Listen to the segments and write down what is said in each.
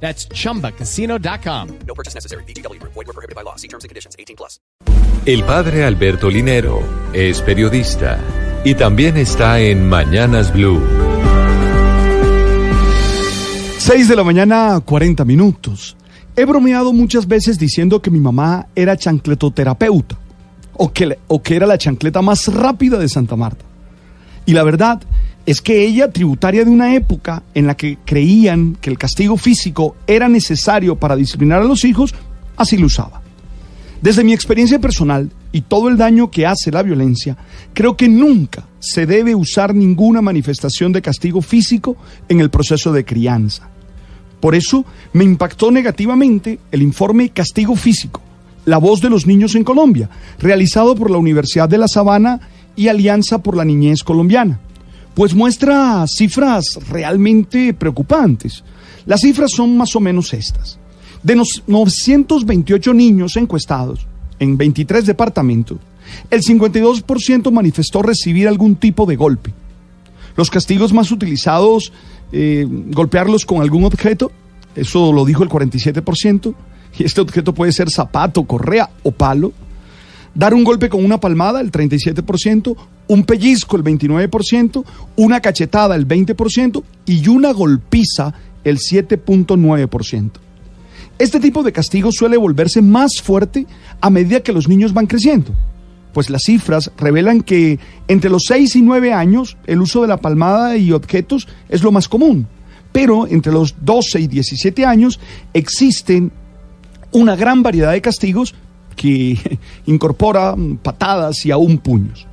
That's chumbacasino.com. No purchase necessary. BGW. Void were prohibited by law. See terms and conditions. 18 plus. El padre Alberto Linero es periodista y también está en Mañanas Blue. 6 de la mañana, 40 minutos. He bromeado muchas veces diciendo que mi mamá era chancletoterapeuta o que, o que era la chancleta más rápida de Santa Marta. Y la verdad es que ella, tributaria de una época en la que creían que el castigo físico era necesario para disciplinar a los hijos, así lo usaba. Desde mi experiencia personal y todo el daño que hace la violencia, creo que nunca se debe usar ninguna manifestación de castigo físico en el proceso de crianza. Por eso me impactó negativamente el informe Castigo Físico, La voz de los niños en Colombia, realizado por la Universidad de La Sabana y Alianza por la Niñez Colombiana, pues muestra cifras realmente preocupantes. Las cifras son más o menos estas. De los 928 niños encuestados en 23 departamentos, el 52% manifestó recibir algún tipo de golpe. Los castigos más utilizados, eh, golpearlos con algún objeto, eso lo dijo el 47%, y este objeto puede ser zapato, correa o palo. Dar un golpe con una palmada, el 37%, un pellizco, el 29%, una cachetada, el 20%, y una golpiza, el 7.9%. Este tipo de castigo suele volverse más fuerte a medida que los niños van creciendo, pues las cifras revelan que entre los 6 y 9 años el uso de la palmada y objetos es lo más común, pero entre los 12 y 17 años existen una gran variedad de castigos que incorpora patadas y aún puños.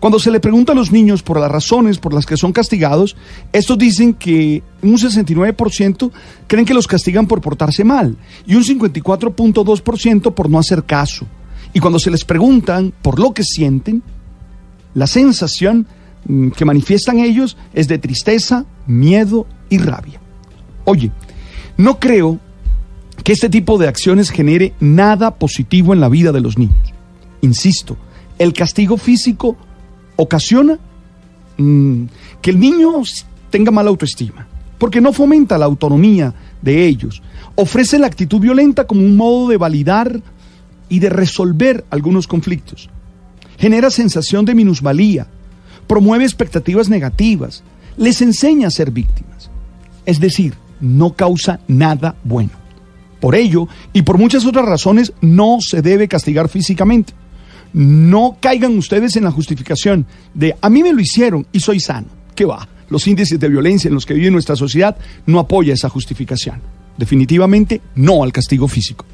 Cuando se le pregunta a los niños por las razones por las que son castigados, estos dicen que un 69% creen que los castigan por portarse mal y un 54.2% por no hacer caso. Y cuando se les preguntan por lo que sienten, la sensación mm, que manifiestan ellos es de tristeza, miedo y rabia. Oye, no creo que este tipo de acciones genere nada positivo en la vida de los niños. Insisto, el castigo físico ocasiona mmm, que el niño tenga mala autoestima, porque no fomenta la autonomía de ellos, ofrece la actitud violenta como un modo de validar y de resolver algunos conflictos, genera sensación de minusvalía, promueve expectativas negativas, les enseña a ser víctimas, es decir, no causa nada bueno. Por ello, y por muchas otras razones, no se debe castigar físicamente. No caigan ustedes en la justificación de a mí me lo hicieron y soy sano. ¿Qué va? Los índices de violencia en los que vive nuestra sociedad no apoya esa justificación. Definitivamente no al castigo físico.